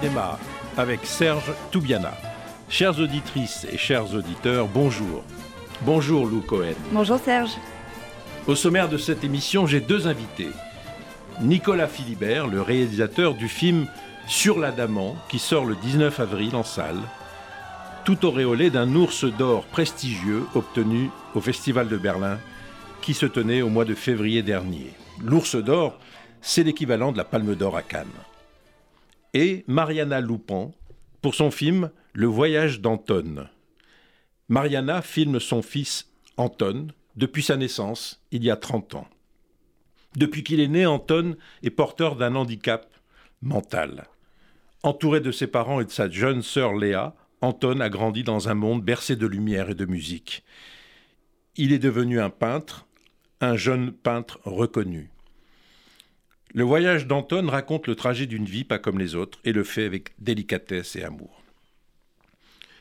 cinéma avec Serge Toubiana. Chères auditrices et chers auditeurs, bonjour. Bonjour Lou Cohen. Bonjour Serge. Au sommaire de cette émission, j'ai deux invités. Nicolas Philibert, le réalisateur du film Sur l'Adamant, qui sort le 19 avril en salle, tout auréolé d'un ours d'or prestigieux obtenu au Festival de Berlin, qui se tenait au mois de février dernier. L'ours d'or, c'est l'équivalent de la palme d'or à Cannes. Et Mariana Loupan, pour son film Le voyage d'Anton. Mariana filme son fils Anton depuis sa naissance, il y a 30 ans. Depuis qu'il est né, Anton est porteur d'un handicap mental. Entouré de ses parents et de sa jeune sœur Léa, Anton a grandi dans un monde bercé de lumière et de musique. Il est devenu un peintre, un jeune peintre reconnu. Le voyage d'Anton raconte le trajet d'une vie pas comme les autres et le fait avec délicatesse et amour.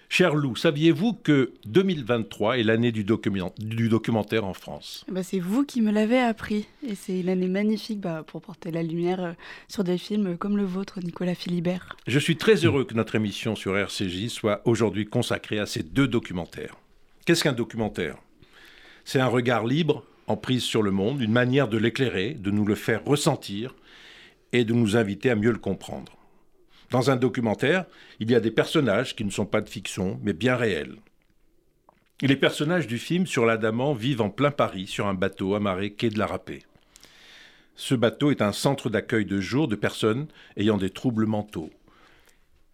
Cher Lou, saviez-vous que 2023 est l'année du, documentaire en France? Bah C'est vous qui me l'avez appris. Et c'est une année magnifique bah, pour porter la lumière euh, sur des films comme le vôtre, Nicolas Philibert. Je suis très heureux que notre émission sur RCJ soit aujourd'hui consacrée à ces deux documentaires. Qu'est-ce qu'un documentaire? C'est un regard libre, en prise sur le monde, une manière de l'éclairer, de nous le faire ressentir et de nous inviter à mieux le comprendre. Dans un documentaire, il y a des personnages qui ne sont pas de fiction, mais bien réels. les personnages du film sur l'Adamant vivent en plein Paris sur un bateau amarré quai de la Râpée. Ce bateau est un centre d'accueil de jour de personnes ayant des troubles mentaux.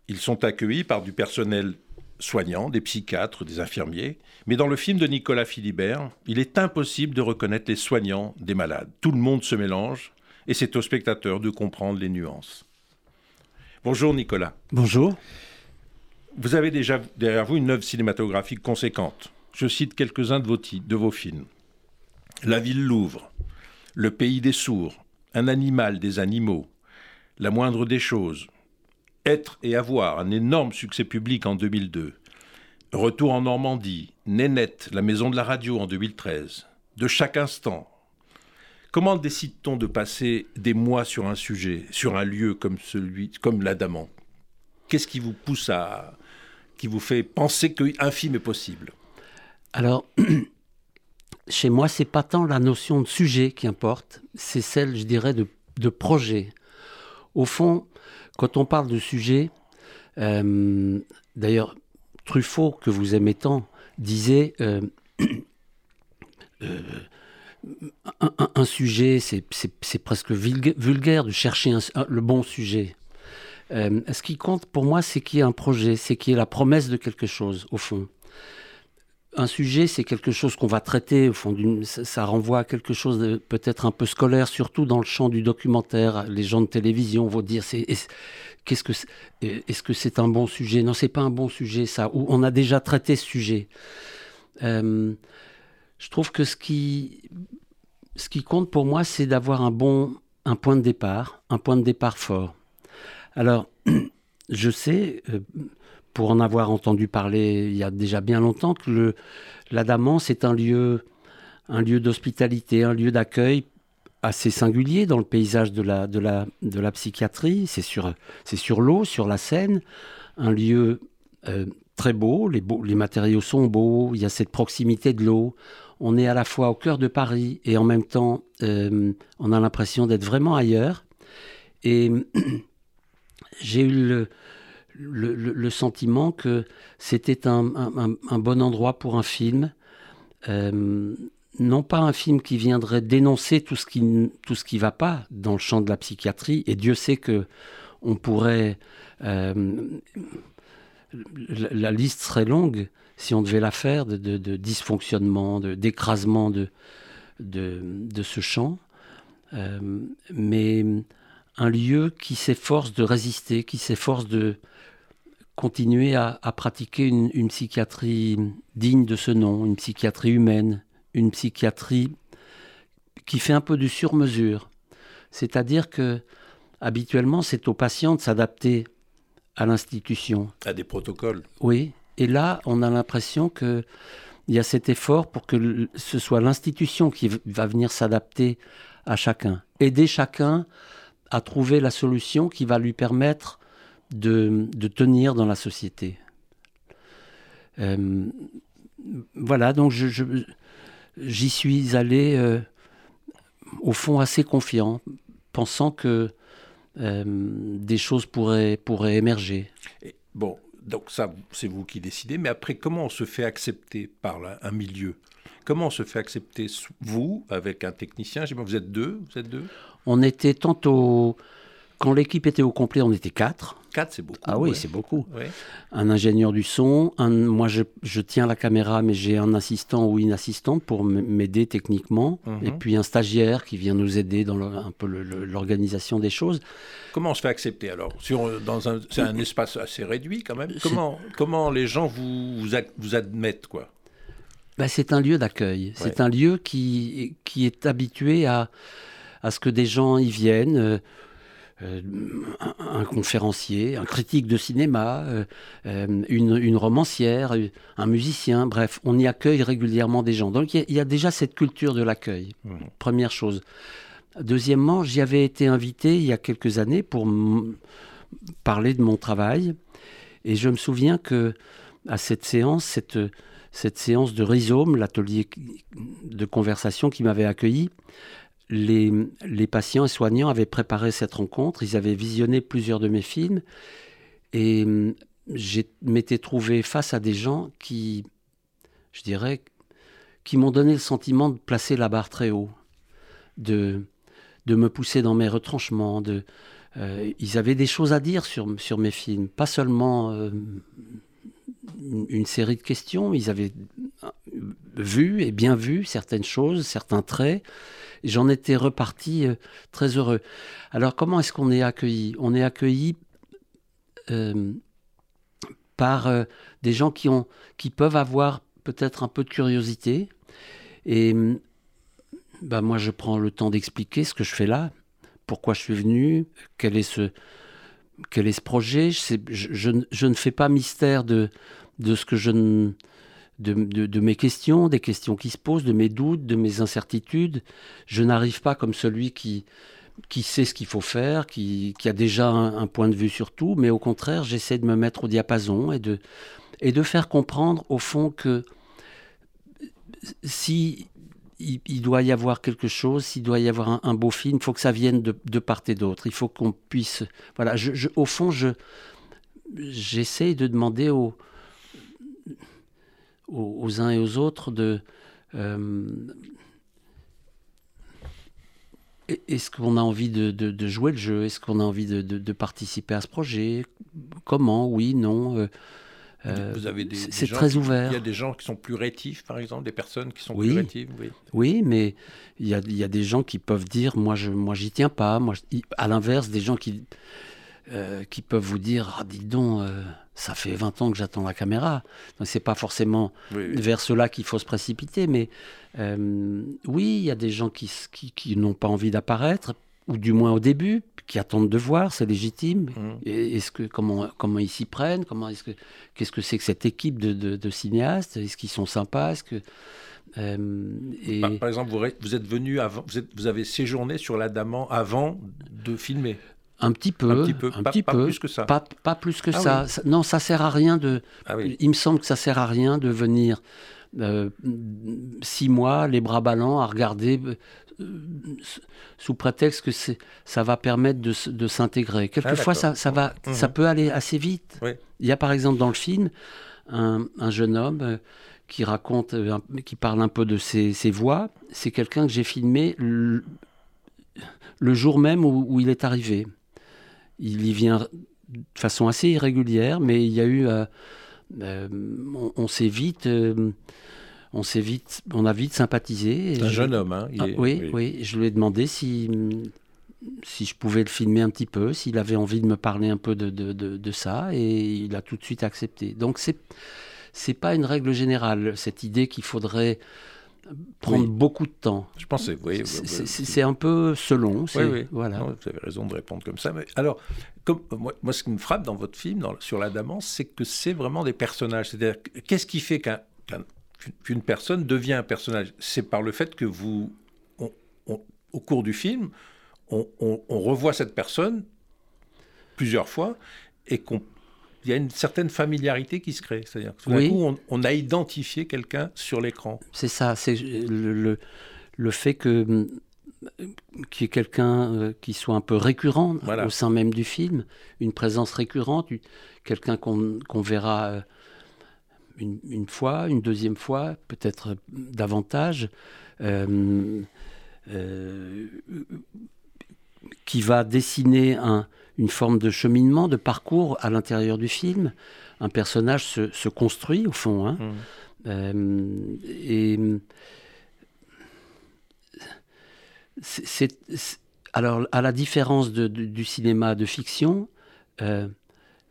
Ils sont accueillis par du personnel soignant, des psychiatres, des infirmiers, mais dans le film de Nicolas Philibert, il est impossible de reconnaître les soignants des malades. Tout le monde se mélange et c'est au spectateur de comprendre les nuances. Bonjour Nicolas. Bonjour. Vous avez déjà derrière vous une œuvre cinématographique conséquente. Je cite quelques-uns de vos, de vos films. La ville Louvre, Le pays des sourds, Un animal des animaux, La moindre des choses, Être et avoir, un énorme succès public en 2002. Retour en Normandie, Nénette, La maison de la radio en 2013. De chaque instant, Comment décide-t-on de passer des mois sur un sujet, sur un lieu comme celui, comme l'Adamant? Qu'est-ce qui vous pousse à, qui vous fait penser qu'un film est possible? Alors, chez moi, c'est pas tant la notion de sujet qui importe, c'est celle, je dirais, de, projet. Au fond, quand on parle de sujet, euh, d'ailleurs, Truffaut, que vous aimez tant, disait euh, euh, un, sujet, c'est presque vulgaire de chercher le bon sujet. Ce qui compte pour moi, c'est qu'il y ait un projet, c'est qu'il y ait la promesse de quelque chose, au fond. Un sujet, c'est quelque chose qu'on va traiter, au fond, ça, renvoie à quelque chose de peut-être un peu scolaire, surtout dans le champ du documentaire. Les gens de télévision vont dire, c'est, qu'est-ce que, est-ce que c'est un bon sujet? Non, c'est pas un bon sujet, ça. Ou on a déjà traité ce sujet. Euh, je trouve que ce qui, ce qui compte pour moi, c'est d'avoir un bon un point de départ, un point de départ fort. Alors, je sais, euh, pour en avoir entendu parler il y a déjà bien longtemps, que le, l'Adamant, c'est un lieu, un lieu d'hospitalité, un lieu d'accueil assez singulier dans le paysage de la, de la, de la psychiatrie. C'est sur, c'est sur l'eau, sur la Seine, un lieu euh, très beau les, les matériaux sont beaux, il y a cette proximité de l'eau, on est à la fois au cœur de Paris et en même temps, euh, on a l'impression d'être vraiment ailleurs. Et j'ai eu le, sentiment que c'était un, bon endroit pour un film. Euh, non pas un film qui viendrait dénoncer tout ce qui tout ce qui va pas dans le champ de la psychiatrie et Dieu sait que on pourrait euh, la, liste serait longue si on devait la faire, de, dysfonctionnement, d'écrasement de, de, ce champ. Euh, mais un lieu qui s'efforce de résister, qui s'efforce de continuer à, pratiquer une, une, psychiatrie digne de ce nom, une psychiatrie humaine, une psychiatrie qui fait un peu du sur-mesure. C'est-à-dire que habituellement, c'est aux patients de s'adapter à l'institution. À des protocoles. Oui, et là, on a l'impression qu'il y a cet effort pour que ce soit l'institution qui va venir s'adapter à chacun, aider chacun à trouver la solution qui va lui permettre de, de tenir dans la société. Euh, voilà, donc je, j'y suis allé euh, au fond assez confiant, pensant que euh, des choses pourraient, pourraient émerger. bon, donc ça, c'est vous qui décidez, mais après, comment on se fait accepter par un milieu? Comment on se fait accepter, vous, avec un technicien? Vous êtes deux, vous êtes deux? On était tantôt quand l'équipe était au complet, on était quatre. Quatre, c'est beaucoup. Ah oui, c'est beaucoup. Un ingénieur du son, un, moi je, tiens la caméra, mais j'ai un assistant ou une assistante pour m'aider techniquement, et mhm. puis un stagiaire qui vient nous aider dans un peu l'organisation des choses. Comment on se fait accepter alors? Un, C'est un espace assez réduit quand même. Comment, comment les gens vous, vous, admettent quoi? Ben, C'est un lieu d'accueil. C'est un lieu qui, qui est habitué à, à ce que des gens y viennent. Euh, euh, un, conférencier, un critique de cinéma, euh, euh, une, romancière, un musicien, bref, on y accueille régulièrement des gens. Donc il y, a déjà cette culture de l'accueil, mmh. première chose. Deuxièmement, j'y avais été invité il y a quelques années pour parler de mon travail, et je me souviens que à cette séance, cette, cette séance de Rhizome, l'atelier de conversation qui m'avait accueilli, les, patients et soignants avaient préparé cette rencontre, ils avaient visionné plusieurs de mes films, et hum, je m'étais trouvé face à des gens qui, je dirais, qui m'ont donné le sentiment de placer la barre très haut, de, de me pousser dans mes retranchements, de, euh, ils avaient des choses à dire sur, sur mes films, pas seulement euh, une série de questions, ils avaient vu et bien vu certaines choses, certains traits, j'en étais reparti euh, très heureux. Alors comment est-ce qu'on est accueilli? On est accueilli euh, par euh, des gens qui, ont, qui peuvent avoir peut-être un peu de curiosité. Et bah, moi, je prends le temps d'expliquer ce que je fais là, pourquoi je suis venu, quel est ce, quel est ce projet. Je, je, je ne fais pas mystère de, de ce que je ne de, mes questions, des questions qui se posent, de mes doutes, de mes incertitudes. Je n'arrive pas comme celui qui, qui sait ce qu'il faut faire, qui, a déjà un, point de vue sur tout, mais au contraire, j'essaie de me mettre au diapason et de, et de faire comprendre au fond que si il, doit y avoir quelque chose, s'il doit y avoir un, beau film, il faut que ça vienne de, part et d'autre. Il faut qu'on puisse... Voilà, au fond, je, j'essaie de demander aux aux, uns et aux autres de euh, est-ce qu'on a envie de, jouer le jeu? Est-ce qu'on a envie de, participer à ce projet? Comment? Oui, non euh, euh, Vous avez des, c'est très ouvert. Il y a des gens qui sont plus rétifs, par exemple, des personnes qui sont plus rétives. Oui, oui mais il y, a, il y, a, des gens qui peuvent dire moi, je, moi, j'y tiens pas. Moi, à l'inverse, des gens qui euh, qui peuvent vous dire ah, dis donc, euh, ça fait 20 ans que j'attends la caméra. Donc, c'est pas forcément vers cela qu'il faut se précipiter, mais euh, oui, il y a des gens qui, qui, n'ont pas envie d'apparaître, ou du moins au début, qui attendent de voir, c'est légitime. Mmh. Est-ce que comment comment ils s'y prennent Comment est-ce que qu'est-ce que c'est que cette équipe de, de, cinéastes Est-ce qu'ils sont sympas Est-ce que et... par, exemple, vous, vous êtes venu avant, vous, êtes, vous avez séjourné sur l'Adamant avant de filmer. Un petit peu, un petit peu, pas, plus que ça. Pas, plus que ah ça. Non, ça sert à rien de. Ah il me semble que ça sert à rien de venir euh, six mois, les bras ballants, à regarder euh, sous prétexte que ça va permettre de, s'intégrer. Quelquefois, ah, ça, va, mhm. ça peut aller assez vite. Il y a par exemple dans le film un, jeune homme euh, qui raconte, qui parle un peu de ses, voix. C'est quelqu'un que j'ai filmé le, jour même où il est arrivé il y vient de façon assez irrégulière, mais il y a eu. Euh, euh, on, s'est vite. Euh, on s'est vite, on a vite sympathisé. C'est un jeune homme, hein ah, oui, oui, Je lui ai demandé si, si je pouvais le filmer un petit peu, s'il avait envie de me parler un peu de, de, de, ça, et il a tout de suite accepté. Donc c'est c'est pas une règle générale cette idée qu'il faudrait prendre beaucoup de temps. Je pensais, oui. C'est un peu selon. Oui, oui. Voilà. vous avez raison de répondre comme ça. Mais alors, comme, moi, moi, ce qui me frappe dans votre film, dans, sur la Damance, c'est que c'est vraiment des personnages. C'est-à-dire, qu'est-ce qui fait qu'une personne devient un personnage? C'est par le fait que vous, au cours du film, on, on revoit cette personne plusieurs fois et qu'on il y a une certaine familiarité qui se crée. C'est-à-dire que tout coup, on, a identifié quelqu'un sur l'écran. C'est ça, c'est le, le, fait que qu'il y ait quelqu'un euh, qui soit un peu récurrent au sein même du film, une présence récurrente, quelqu'un qu'on verra euh, une, une, fois, une deuxième fois, peut-être davantage, euh, qui va dessiner un, une forme de cheminement, de parcours à l'intérieur du film. Un personnage se, construit au fond. Hein. Mmh. Euh, et c'est, alors, à la différence du cinéma de fiction, euh,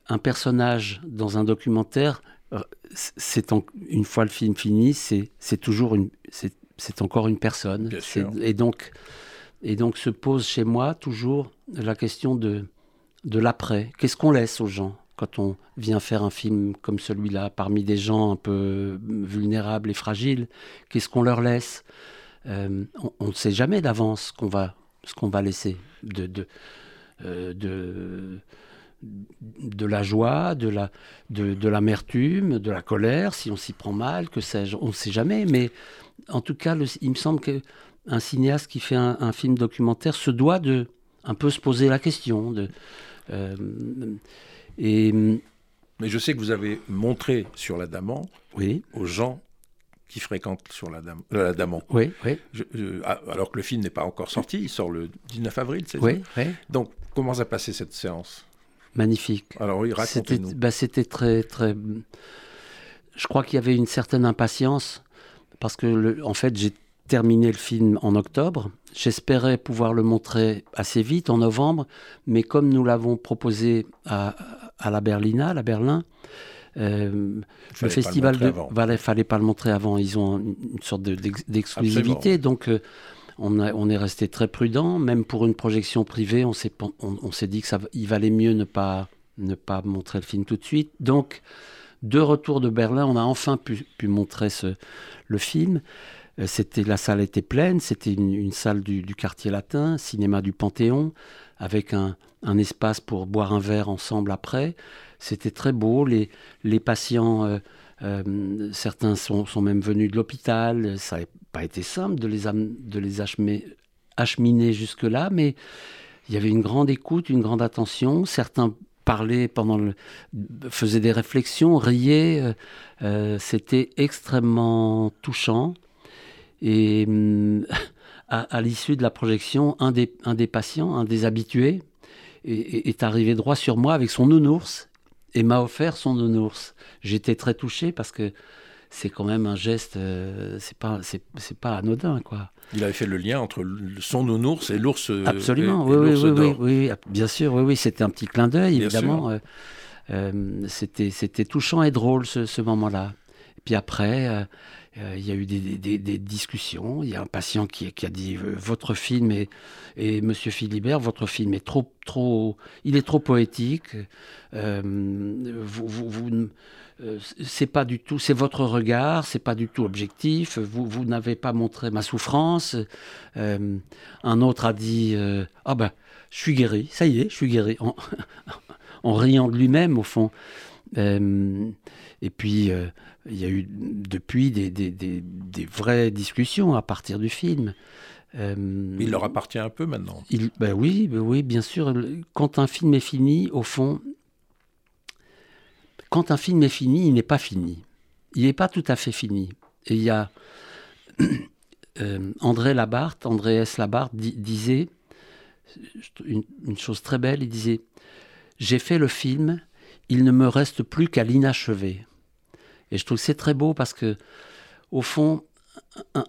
un personnage dans un documentaire, euh, c'est une fois le film fini, c'est, toujours une, c'est, encore une personne. Et donc, et donc se pose chez moi toujours la question de de l'après. Qu'est-ce qu'on laisse aux gens quand on vient faire un film comme celui-là, parmi des gens un peu vulnérables et fragiles? Qu'est-ce qu'on leur laisse? Euh, On ne sait jamais d'avance ce qu'on va, laisser. Euh, de, la joie, de, la, de, de l'amertume, de la colère, si on s'y prend mal, que sais-je, on ne sait jamais. Mais en tout cas, il me semble qu'un cinéaste qui fait un, un film documentaire se doit de un peu se poser la question de et, Mais je sais que vous avez montré sur la Daman oui. aux gens qui fréquentent sur la, Dame, euh, la Daman. Oui, oui. Ah, alors que le film n'est pas encore sorti, il sort le 19 avril, c'est oui, oui. Donc, comment s'est passé cette séance? Magnifique. Alors oui, racontez-nous. Bah, c'était très, très... Je crois qu'il y avait une certaine impatience, parce que, le, en fait, j'ai terminé le film en octobre. J'espérais pouvoir le montrer assez vite, en novembre, mais comme nous l'avons proposé à, la Berlina, à la Berlin, euh, le festival de ne fallait pas le montrer avant. Ils ont une sorte d'exclusivité, donc euh, on, on, est resté très prudent. Même pour une projection privée, on s'est on, dit que ça, il valait mieux ne pas ne pas montrer le film tout de suite. Donc, de retour de Berlin, on a enfin pu, pu montrer ce, le film. Euh, c'était la salle était pleine, c'était une, salle du, quartier latin, cinéma du Panthéon, avec un, espace pour boire un verre ensemble après. C'était très beau. Les, patients, euh, euh, certains sont, même venus de l'hôpital. Ça n'a pas été simple de les, de les acheminer, jusque-là, mais il y avait une grande écoute, une grande attention. Certains parlaient pendant le, faisaient des réflexions, riaient. C'était extrêmement touchant. Et hum, à, l'issue de la projection, un des, un des patients, un des habitués, est, arrivé droit sur moi avec son nounours et m'a offert son nounours. J'étais très touché parce que c'est quand même un geste, euh, c'est pas, c'est, pas anodin, quoi. Il avait fait le lien entre son nounours et l'ours. Euh, Absolument, oui, oui, oui, oui, bien sûr, oui, oui, c'était un petit clin d'œil, évidemment. Euh, c'était, c'était touchant et drôle ce, ce moment-là. Et puis après, euh, il y a eu des, discussions. Il y a un patient qui, a dit euh, votre film est, et Monsieur Philibert, votre film est trop, trop, il est trop poétique. Euh, vous, vous, c'est pas du tout, c'est votre regard, c'est pas du tout objectif. Vous, vous n'avez pas montré ma souffrance. un autre a dit ah ben, je suis guéri, ça y est, je suis guéri, en, en riant de lui-même au fond. et puis il y a eu depuis des, des, des, vraies discussions à partir du film. Euh, il leur appartient un peu maintenant. Il, ben oui, ben oui, bien sûr. Quand un film est fini, au fond, quand un film est fini, il n'est pas fini. Il n'est pas tout à fait fini. Et il y a euh, André Labarthe, André S. Labarthe disait une, une chose très belle. Il disait J'ai fait le film, il ne me reste plus qu'à l'inachevé. Et je trouve que c'est très beau parce que, au fond,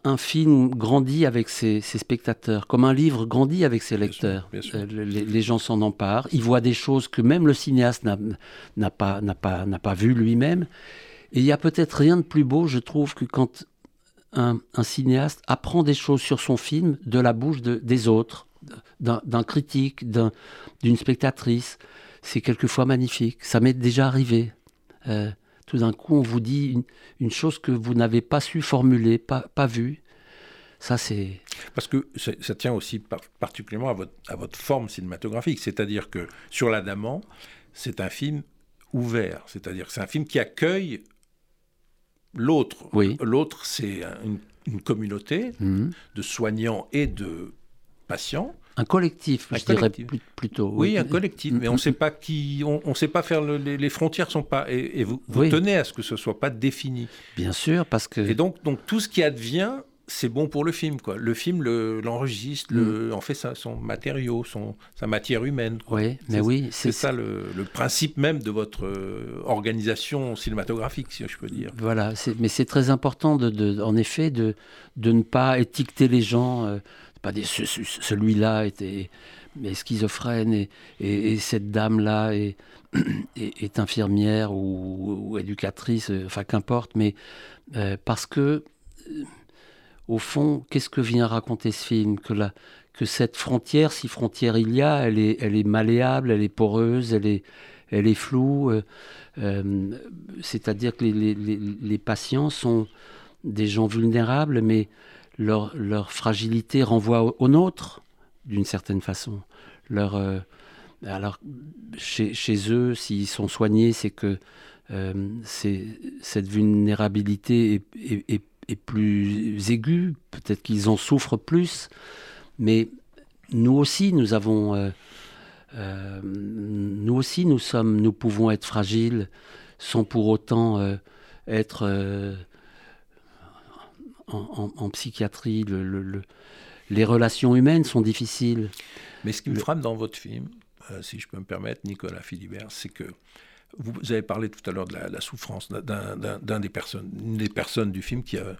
un, film grandit avec ses, spectateurs, comme un livre grandit avec ses lecteurs. Euh, les, gens s'en emparent, ils voient des choses que même le cinéaste n'a pas, pas, pas vues lui-même. Et il y a peut-être rien de plus beau, je trouve, que quand un, cinéaste apprend des choses sur son film de la bouche des autres, d'un critique, d'une spectatrice. C'est quelquefois magnifique. Ça m'est déjà arrivé. Euh, tout d'un coup, on vous dit une, chose que vous n'avez pas su formuler, pas, pas vue. Ça, c'est... Parce que ça, tient aussi particulièrement à votre, à votre forme cinématographique. C'est-à-dire que sur l'Adamant, c'est un film ouvert, c'est-à-dire que c'est un film qui accueille l'autre. Oui. L'autre, c'est un- une, une communauté Mhm. de soignants et de patients. Un collectif, Un je dirais collectif. plutôt. Oui, un collectif, mais on ne sait pas qui, on, on sait pas faire le- les, les frontières sont pas. Et, et vous, vous Oui. tenez à ce que ce soit pas défini. Bien sûr, parce que. Et donc, donc tout ce qui advient, c'est bon pour le film, quoi. Le film le- l'enregistre, le, en fait ça, son matériau, son, sa matière humaine. quoi. oui, mais oui, C'est ça le, le principe même de votre euh, organisation cinématographique, si je peux dire. Voilà, mais c'est très important, de, de- en effet, de, de ne pas étiqueter les gens, euh, pas ce- ce- celui-là était schizophrène et, et- et cette dame-là est, infirmière ou, éducatrice, euh, enfin qu'importe, mais euh, parce que, euh, au fond, qu'est-ce que vient raconter ce film? Que, la, que cette frontière, si frontière il y a, elle est, elle est malléable, elle est poreuse, elle est, elle est floue. C'est-à-dire que les- les- les patients sont des gens vulnérables, mais leur, fragilité renvoie au, au nôtre, d'une certaine façon. Euh, alors, chez, eux, s'ils sont soignés, c'est que euh, cette vulnérabilité est, plus aiguë, peut-être qu'ils en souffrent plus, mais nous aussi, nous avons... euh, nous aussi, nous sommes, nous pouvons être fragiles sans pour autant être en, en- en psychiatrie. le- le- le- les relations humaines sont difficiles. Mais ce qui me frappe dans votre film, euh, si je peux me permettre, Nicolas Philibert, c'est que vous, vous avez parlé tout à l'heure de la, la souffrance d'un- des personnes, une des personnes du film qui, a-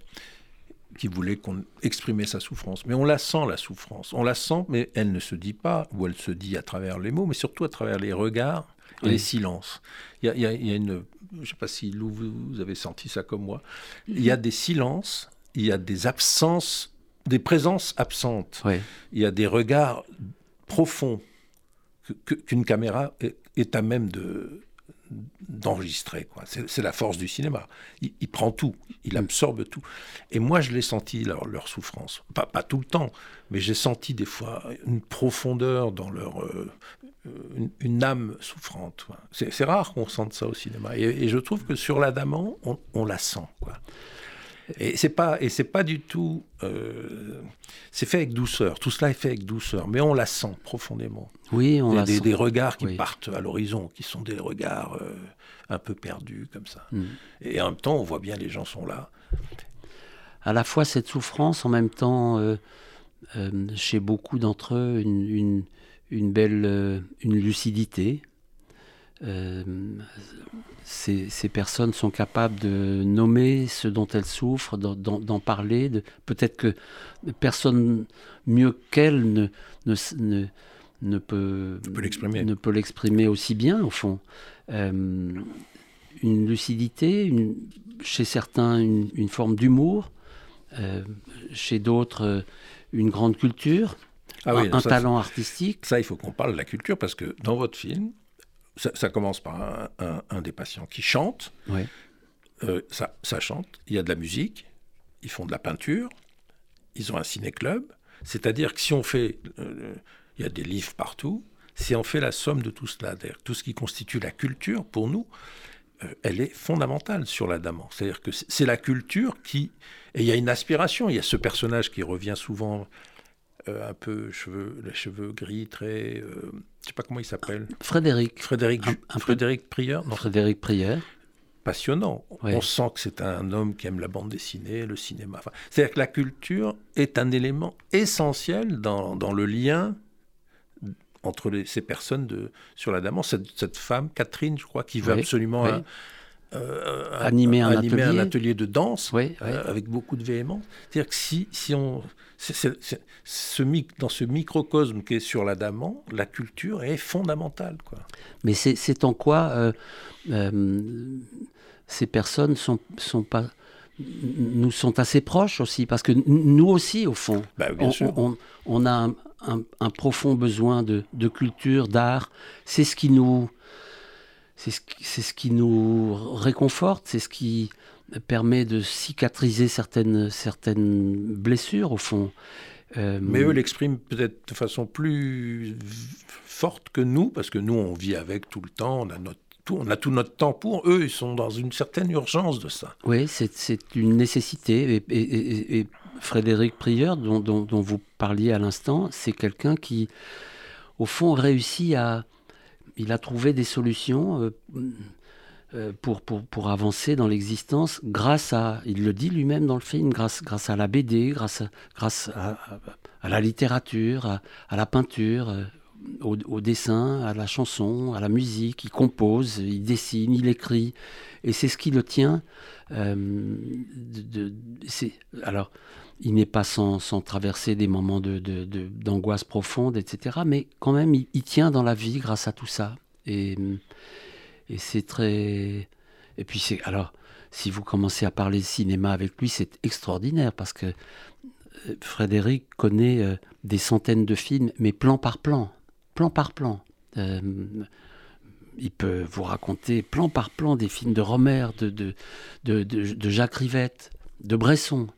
qui voulait qu'on exprimer sa souffrance. Mais on la sent, la souffrance. On la sent, mais elle ne se dit pas, ou elle se dit à travers les mots, mais surtout à travers les regards et Oui. les silences. Il y a, il y une... Je ne sais pas si Lou, vous avez senti ça comme moi. Il y a des silences, il y a des absences, des présences absentes il y a des regards profonds qu'une caméra est, à même de d'enregistrer. C'est la force du cinéma. Il, il prend tout, il absorbe tout. Et moi, je l'ai senti, leur, leur souffrance. Pas, pas tout le temps, mais j'ai senti des fois une profondeur dans leur... euh, euh, une, une âme souffrante. C'est c'est rare qu'on sente ça au cinéma. Et, et je trouve que sur l'Adamant, on, on la sent. Quoi. Et c'est pas et c'est pas du tout. euh, c'est fait avec douceur. Tout cela est fait avec douceur, mais on la sent profondément. Oui, on Des, la des- sent. des regards qui Oui. partent à l'horizon, qui sont des regards euh, un peu perdus comme ça. Mm. Et en même temps, on voit bien les gens sont là. à la fois cette souffrance, en même temps, euh, chez beaucoup d'entre eux, une, une, une belle une lucidité. Euh, ces, ces personnes sont capables de nommer ce dont elles souffrent, d'en- parler. de- Peut-être que personne mieux qu'elles ne, ne, ne, ne peut, l'exprimer. ne peut l'exprimer aussi bien, au fond. Euh, une lucidité, une- chez certains une, une forme d'humour, euh, chez d'autres une grande culture, Ah oui, un, un ça, talent artistique. Ça, il faut qu'on parle de la culture parce que dans votre film, ça, ça commence par un, un- un des patients qui chante. Ouais. Euh, ça, ça chante. Il y a de la musique. Ils font de la peinture. Ils ont un ciné-club. C'est-à-dire que si on fait. euh, il y a des livres partout. Si on fait la somme de tout cela, tout ce qui constitue la culture, pour nous, euh, elle est fondamentale sur l'Adamant. C'est-à-dire que c'est la culture qui. Et il y a une aspiration. Il y a ce personnage qui revient souvent un peu cheveux, les cheveux gris, très. Je sais pas comment il s'appelle. Frédéric, Frédéric, Un- Frédéric Prieur non, Frédéric Prière. passionnant. On sent que c'est un homme qui aime la bande dessinée, le cinéma. Enfin, C'est-à-dire que la culture est un élément essentiel dans, dans le lien entre les- ces personnes de, sur la Dame. Cette, cette femme, Catherine, je crois, qui veut Oui, absolument oui. un- euh, un- Animer un animer un atelier. de danse Oui, oui. euh, avec beaucoup de véhémence. C'est-à-dire que si, si on... ce mic- dans ce microcosme qui est sur l'Adamant, la culture est fondamentale. Quoi. Mais c'est en quoi euh, euh, ces personnes sont, sont pas, nous sont assez proches aussi, parce que nous aussi, au fond, Bah, on, sûr. on- on a un, un- un profond besoin de, de culture, d'art. C'est ce qui nous, c'est ce, qui- c'est ce qui nous réconforte, c'est ce qui permet de cicatriser certaines, certaines blessures, au fond. Euh, Mais eux l'expriment peut-être de façon plus forte que nous, parce que nous, on vit avec tout le temps, on a, notre, tout, on a tout notre temps pour. Eux, ils sont dans une certaine urgence de ça. Oui, c'est une nécessité. Et, et, et, Frédéric Prieur, dont, dont, dont, vous parliez à l'instant, c'est quelqu'un qui, au fond, réussit à... Il a trouvé des solutions. Euh, euh, pour, avancer dans l'existence grâce à, il le dit lui-même dans le film, grâce, grâce à la BD, grâce à, grâce à, à la littérature, à, à la peinture, euh, au, dessin, à la chanson, à la musique. Il compose, il dessine, il écrit. Et c'est ce qui le tient. Euh, alors, il n'est pas sans, traverser des moments d'angoisse de, profonde, etc. Mais quand même, il, il, tient dans la vie grâce à tout ça. Et et c'est très. Et puis, c'est. Alors, si vous commencez à parler de cinéma avec lui, c'est extraordinaire parce que Frédéric connaît euh, des centaines de films, mais plan par plan. Plan par plan. Euh, il peut vous raconter plan par plan des films de Romer, de, de, de, de Jacques Rivette, de Bresson.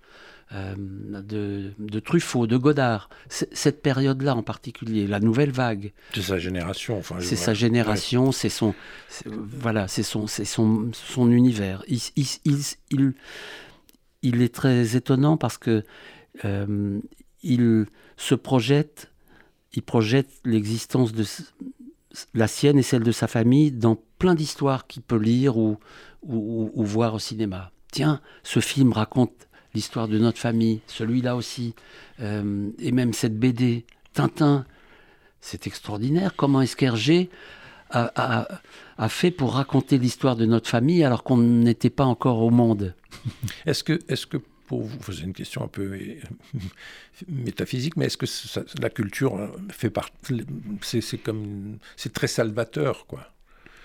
Euh, de, Truffaut, de Godard, cette période-là en particulier, la nouvelle vague. C'est sa génération. Enfin, c'est sa génération, ouais. c'est son, voilà, c'est son, c'est son, son univers. Il, il, il, il, est très étonnant parce que euh, il se projette, il projette l'existence de la sienne et celle de sa famille dans plein d'histoires qu'il peut lire ou, voir au cinéma. Tiens, ce film raconte l'histoire de notre famille, celui-là aussi, euh, et même cette BD, Tintin, c'est extraordinaire. Comment Esquerger a, a, a, fait pour raconter l'histoire de notre famille alors qu'on n'était pas encore au monde Est-ce que, est que pour vous, c'est une question un peu métaphysique, mais est-ce que ça, la culture fait partie, c'est comme, c'est très salvateur, quoi.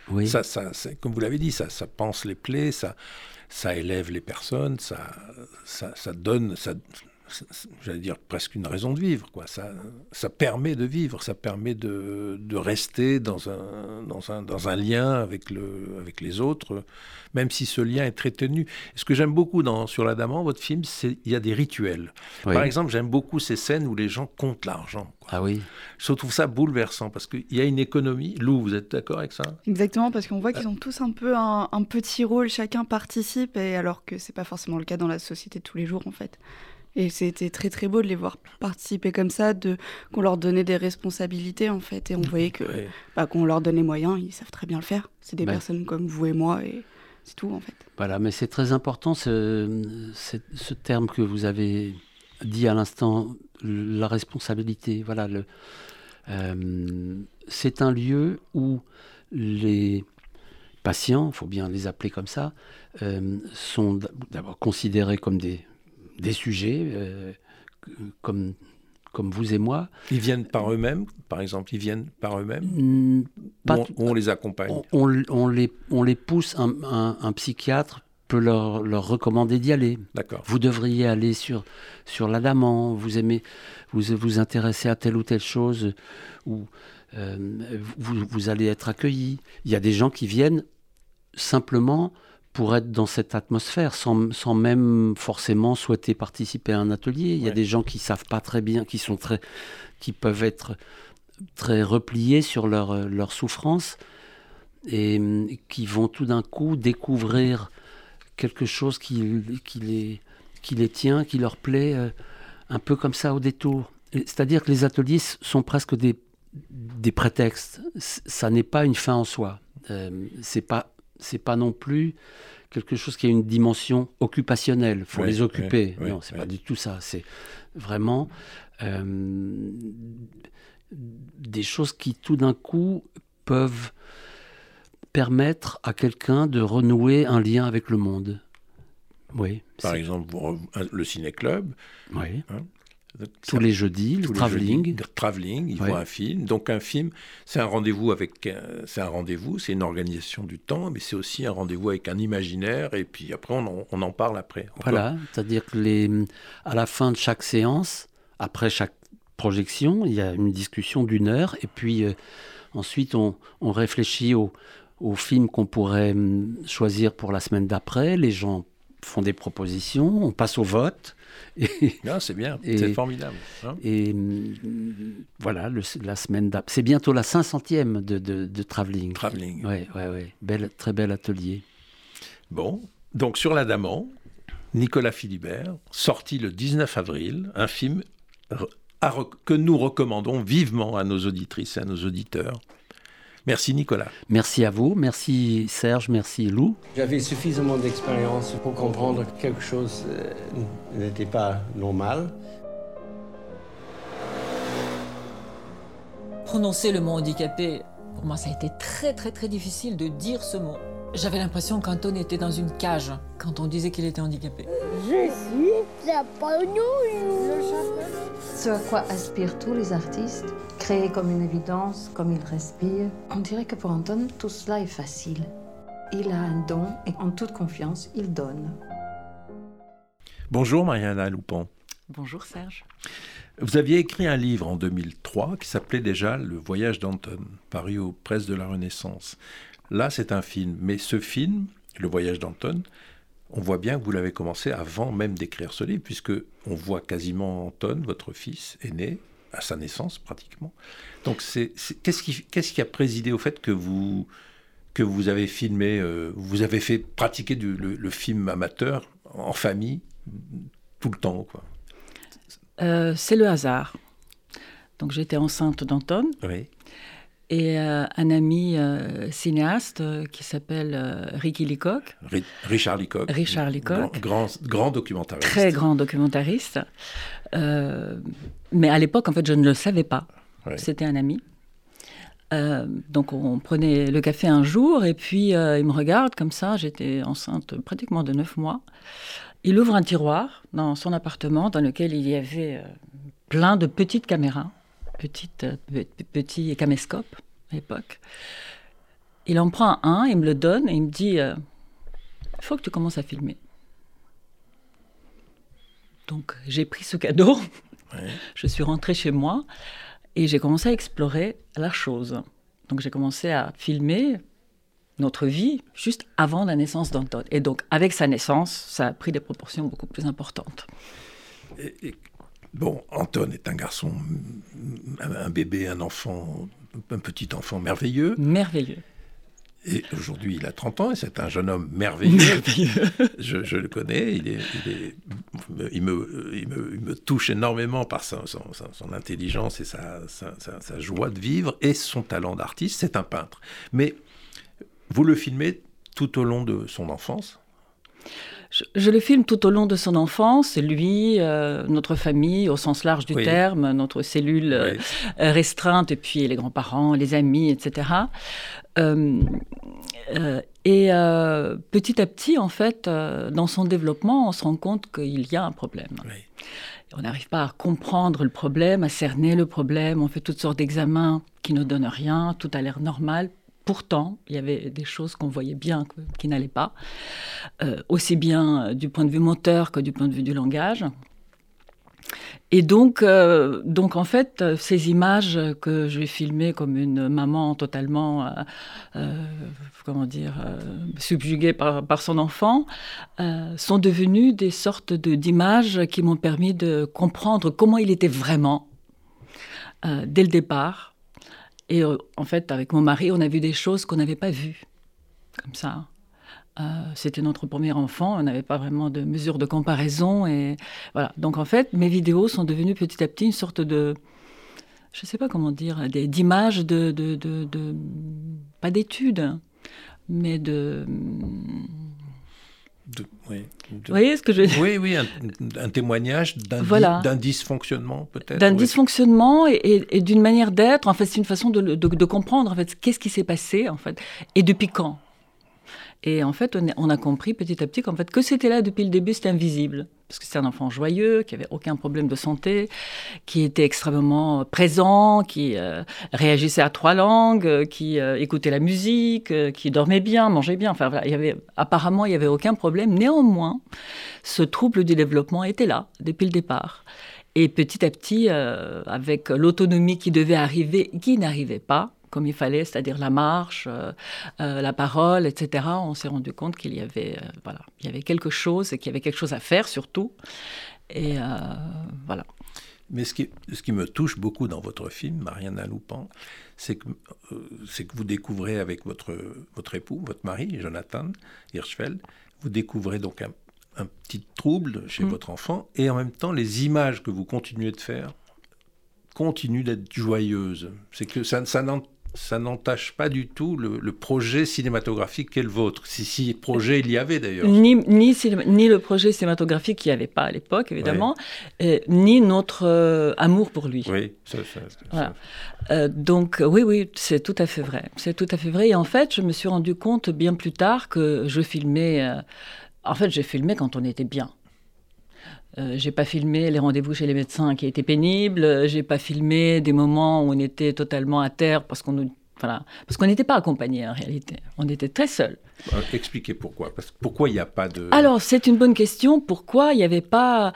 Oui. Ça, ça, comme vous l'avez dit, ça, ça pense les plaies, ça, ça élève les personnes, ça, ça, ça donne, ça, j'allais dire presque une raison de vivre. Quoi. Ça, ça permet de vivre, ça permet de, de rester dans un, dans, un, dans un lien avec, le, avec les autres, même si ce lien est très tenu. Ce que j'aime beaucoup dans, sur l'Adamant, votre film, c'est il y a des rituels. Oui. Par exemple, j'aime beaucoup ces scènes où les gens comptent l'argent. Ah oui. Je trouve ça bouleversant parce qu'il y a une économie. Lou, vous êtes d'accord avec ça? Exactement, parce qu'on voit qu'ils ont tous un peu un, un, petit rôle, chacun participe, et alors que c'est pas forcément le cas dans la société de tous les jours en fait. Et c'était très très beau de les voir participer comme ça, de qu'on leur donnait des responsabilités en fait, et on voyait que ouais. bah, qu'on leur donnait moyens, ils savent très bien le faire. C'est des Ouais. personnes comme vous et moi, et c'est tout en fait. Voilà, mais c'est très important ce, ce, ce terme que vous avez dit à l'instant, la responsabilité. Voilà, euh, c'est un lieu où les patients, il faut bien les appeler comme ça, euh, sont d'abord considérés comme des, des sujets, euh, comme, comme vous et moi. Ils viennent par eux-mêmes, par exemple, ils viennent par eux-mêmes Mm, pas on, les accompagne? on, on- on les, on les pousse, un, un- un psychiatre peut leur, leur recommander d'y aller. D'accord. Vous devriez aller sur, sur l'adamant, vous aimez, vous vous intéressez à telle ou telle chose, ou euh, vous, vous allez être accueilli. Il y a des gens qui viennent simplement pour être dans cette atmosphère, sans, sans même forcément souhaiter participer à un atelier. Il y a des gens qui savent pas très bien, qui sont très, qui peuvent être très repliés sur leur, euh, leur souffrance et hum, qui vont tout d'un coup découvrir quelque chose qui, qui, les, qui les tient, qui leur plaît, euh, un peu comme ça au détour. C'est-à-dire que les ateliers sont presque des, des prétextes. Ça n'est pas une fin en soi. Euh, c'est pas c'est pas non plus quelque chose qui a une dimension occupationnelle. Il faut les occuper. non, c'est pas du tout ça. C'est vraiment euh, des choses qui tout d'un coup peuvent permettre à quelqu'un de renouer un lien avec le monde. Oui. Par exemple, le ciné-club, oui. hein, Tous les jeudis, le travelling. le travelling, ils Ouais. voient un film. Donc un film, c'est un rendez-vous avec, euh, c'est un rendez-vous, c'est une organisation du temps, mais c'est aussi un rendez-vous avec un imaginaire. Et puis après, on en, on en parle après. Encore. Voilà, c'est-à-dire que les, à la fin de chaque séance, après chaque projection, il y a une discussion d'une heure, et puis euh, ensuite on, on réfléchit au, au film qu'on pourrait hum, choisir pour la semaine d'après. Les gens font des propositions, on passe au vote. Ah, c'est bien, c'est formidable. Hein. et mm, voilà, la semaine d'après. C'est bientôt la 500e de, de, de Travelling. Travelling. Oui, oui, oui. Belle, très bel atelier. Bon, donc sur l'Adamant, Nicolas Philibert, sorti le 19 avril, un film que nous recommandons vivement à nos auditrices et à nos auditeurs. Merci Nicolas. Merci à vous, merci Serge, merci Lou. J'avais suffisamment d'expérience pour comprendre que quelque chose euh, n'était pas normal. Prononcer le mot handicapé, pour moi ça a été très très très difficile de dire ce mot. J'avais l'impression qu'Anton était dans une cage quand on disait qu'il était handicapé. Je suis Ce à quoi aspirent tous les artistes, créer comme une évidence, comme il respire. On dirait que pour Anton, tout cela est facile. Il a un don et en toute confiance, il donne. Bonjour Mariana Loupon. Bonjour Serge. Vous aviez écrit un livre en 2003 qui s'appelait déjà Le voyage d'Anton, paru aux presses de la Renaissance. Là, c'est un film. Mais ce film, Le voyage d'Anton, on voit bien que vous l'avez commencé avant même d'écrire ce livre, puisque on voit quasiment Anton, votre fils, est né à sa naissance pratiquement. Donc, c'est, qu'est-ce, qui, a présidé au fait que vous, que vous avez filmé, euh, vous avez fait pratiquer le, film amateur en famille tout le temps quoi? Euh, C'est le hasard. Donc, j'étais enceinte d'Anton. Oui et euh, un ami cinéaste qui s'appelle Ricky Leacock. Richard Leacock. Richard Leacock. Grand, grand, documentariste. Très grand documentariste. Mais à l'époque, en fait, je ne le savais pas. C'était un ami. donc on prenait le café un jour et puis il me regarde comme ça, j'étais enceinte pratiquement de neuf mois. Il ouvre un tiroir dans son appartement dans lequel il y avait plein de petites caméras petite, euh, petit caméscope à l'époque. Il en prend un, il me le donne et il me dit euh, Il faut que tu commences à filmer. Donc j'ai pris ce cadeau, je suis rentrée chez moi et j'ai commencé à explorer la chose. Donc j'ai commencé à filmer notre vie juste avant la naissance d'Anton. Et donc avec sa naissance, ça a pris des proportions beaucoup plus importantes. et Bon, Anton est un garçon, un bébé, un enfant, un petit enfant merveilleux. Merveilleux. Et aujourd'hui, il a 30 ans et c'est un jeune homme merveilleux. je, le connais, il, est, il, me, il, me, touche énormément par son, son, intelligence et sa, sa, joie de vivre et son talent d'artiste. C'est un peintre. Mais vous le filmez tout au long de son enfance? Je, le filme tout au long de son enfance, lui, euh, notre famille au sens large du terme, notre cellule euh, restreinte, et puis les grands-parents, les amis, etc. Euh, et petit à petit, en fait, dans son développement, on se rend compte qu'il y a un problème. On n'arrive pas à comprendre le problème, à cerner le problème. On fait toutes sortes d'examens qui ne donnent rien. Tout a l'air normal. Pourtant, il y avait des choses qu'on voyait bien qui n'allaient pas, euh, aussi bien euh, du point de vue moteur que du point de vue du langage. Et donc, euh, donc en fait, ces images que j'ai filmées comme une maman totalement, comment dire, subjuguée par, par, son enfant, sont devenues des sortes d'images qui m'ont permis de comprendre comment il était vraiment dès le départ et euh, en fait, avec mon mari, on a vu des choses qu'on n'avait pas vues, comme ça. Euh, c'était notre premier enfant, on n'avait pas vraiment de mesure de comparaison. Et voilà. Donc en fait, mes vidéos sont devenues petit à petit une sorte de, je ne sais pas comment dire, d'images de, de, de, de, pas d'études, mais de vous voyez ce que je veux dire? Oui, oui, un, témoignage d'un dysfonctionnement peut-être. D'un dysfonctionnement et, d'une manière d'être. En fait, c'est une façon de, de comprendre en fait qu'est-ce qui s'est passé en fait et depuis quand? Et en fait, on a compris petit à petit qu'en fait, que c'était là depuis le début, c'était invisible. Parce que c'était un enfant joyeux, qui avait aucun problème de santé, qui était extrêmement présent, qui euh, réagissait à trois langues, euh, qui euh, écoutait la musique, qui dormait bien, mangeait bien. Enfin, il y avait, apparemment, il n'y avait aucun problème. Néanmoins, ce trouble du développement était là depuis le départ. Et petit à petit, avec l'autonomie qui devait arriver, qui n'arrivait pas, comme il fallait, c'est-à-dire la marche, la parole, etc., on s'est rendu compte qu'il y avait, voilà, il y avait quelque chose et qu'il y avait quelque chose à faire surtout. Et voilà. Mais ce qui, ce qui me touche beaucoup dans votre film, Mariana Loupan, c'est que, c'est que vous découvrez avec votre, votre époux, votre mari, Jonathan Hirschfeld, vous découvrez donc un, un petit trouble chez mm. votre enfant, et en même temps, les images que vous continuez de faire continuent d'être joyeuses. C'est que ça, ça ça n'entache pas du tout le, projet cinématographique qu'est le vôtre, si, si projet il y avait d'ailleurs. Ni, ni, ni, le projet cinématographique qu'il n'y avait pas à l'époque, évidemment, ni notre euh, amour pour lui. Oui, ça, ça, euh, donc oui, oui, c'est tout à fait vrai. C'est tout à fait vrai. Et en fait, je me suis rendu compte bien plus tard que je filmais... Euh, en fait, j'ai filmé quand on était bien. Euh, j'ai pas filmé les rendez-vous chez les médecins qui étaient pénibles. J'ai pas filmé des moments où on était totalement à terre parce qu'on nous voilà, parce qu'on n'était pas accompagné en réalité. On était très seuls. Euh, expliquez pourquoi. Parce, pourquoi il n'y a pas de. Alors c'est une bonne question. Pourquoi il n'y avait pas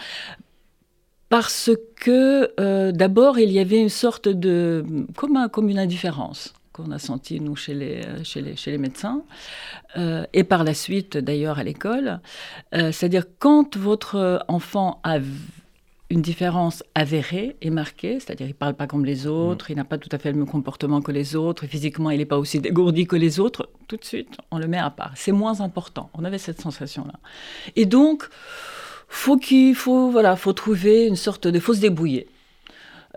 Parce que euh, d'abord il y avait une sorte de comme, comme une indifférence qu'on a senti, nous, chez les, chez les, chez les médecins, euh, et par la suite, d'ailleurs, à l'école. Euh, c'est-à-dire, quand votre enfant a une différence avérée et marquée, c'est-à-dire il ne parle pas comme les autres, il n'a pas tout à fait le même comportement que les autres, et physiquement il n'est pas aussi dégourdi que les autres, tout de suite on le met à part. C'est moins important. On avait cette sensation-là. Et donc, faut qu'il faut voilà, faut trouver une sorte de, faut se débrouiller.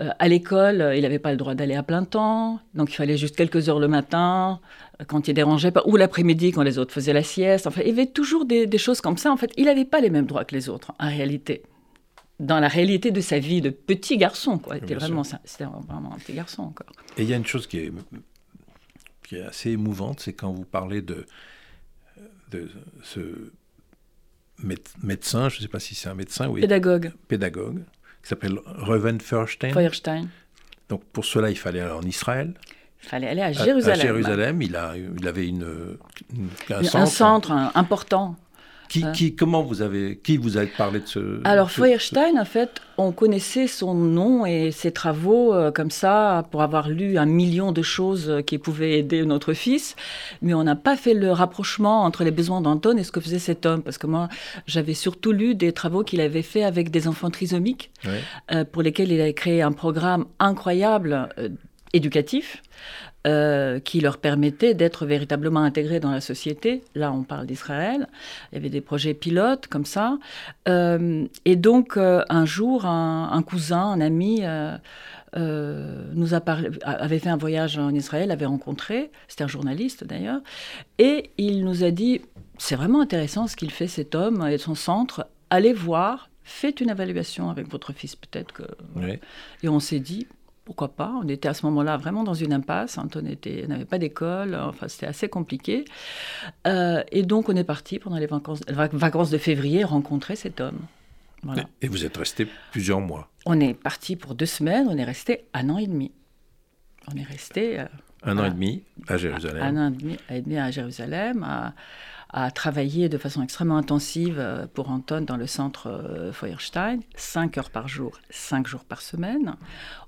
Euh, à l'école, euh, il n'avait pas le droit d'aller à plein temps, donc il fallait juste quelques heures le matin, euh, quand il dérangeait pas, ou l'après-midi quand les autres faisaient la sieste. Enfin, il y avait toujours des, choses comme ça. En fait, il n'avait pas les mêmes droits que les autres, en réalité. Dans la réalité de sa vie de petit garçon, quoi. C'était vraiment, vraiment un petit garçon encore. Et il y a une chose qui est, qui est assez émouvante, c'est quand vous parlez de, de ce médecin, je ne sais pas si c'est un médecin, oui. Pédagogue. Pédagogue qui s'appelle Reuven Feuerstein. Donc pour cela, il fallait aller en Israël. Il fallait aller à Jérusalem. À, Jérusalem, il, a, il avait une, un, centre. Un centre important. Qui, qui, comment vous avez, qui vous a parlé de ce... Alors, Feuerstein, en fait, on connaissait son nom et ses travaux euh, comme ça, pour avoir lu un million de choses qui pouvaient aider notre fils, mais on n'a pas fait le rapprochement entre les besoins d'Anton et ce que faisait cet homme, parce que moi, j'avais surtout lu des travaux qu'il avait fait avec des enfants trisomiques, euh, pour lesquels il avait créé un programme incroyable euh, éducatif. Euh, qui leur permettait d'être véritablement intégrés dans la société. Là, on parle d'Israël. Il y avait des projets pilotes comme ça. Euh, et donc, euh, un jour, un, cousin, un ami, nous a parlé, avait fait un voyage en Israël, avait rencontré, c'était un journaliste d'ailleurs, et il nous a dit, c'est vraiment intéressant ce qu'il fait cet homme et son centre, allez voir, faites une évaluation avec votre fils peut-être que... Et on s'est dit, pourquoi pas On était à ce moment-là vraiment dans une impasse. Anton n'avait pas d'école, enfin c'était assez compliqué. Euh, et donc on est parti pendant les vacances, vacances de février rencontrer cet homme. Et vous êtes resté plusieurs mois On est parti pour deux semaines, on est resté un an et demi. On est resté... Euh, un an et demi à Jérusalem. Un an et demi, à Jérusalem, à, à travailler de façon extrêmement intensive euh, pour Anton dans le centre euh, Feuerstein, 5 heures par jour, 5 jours par semaine.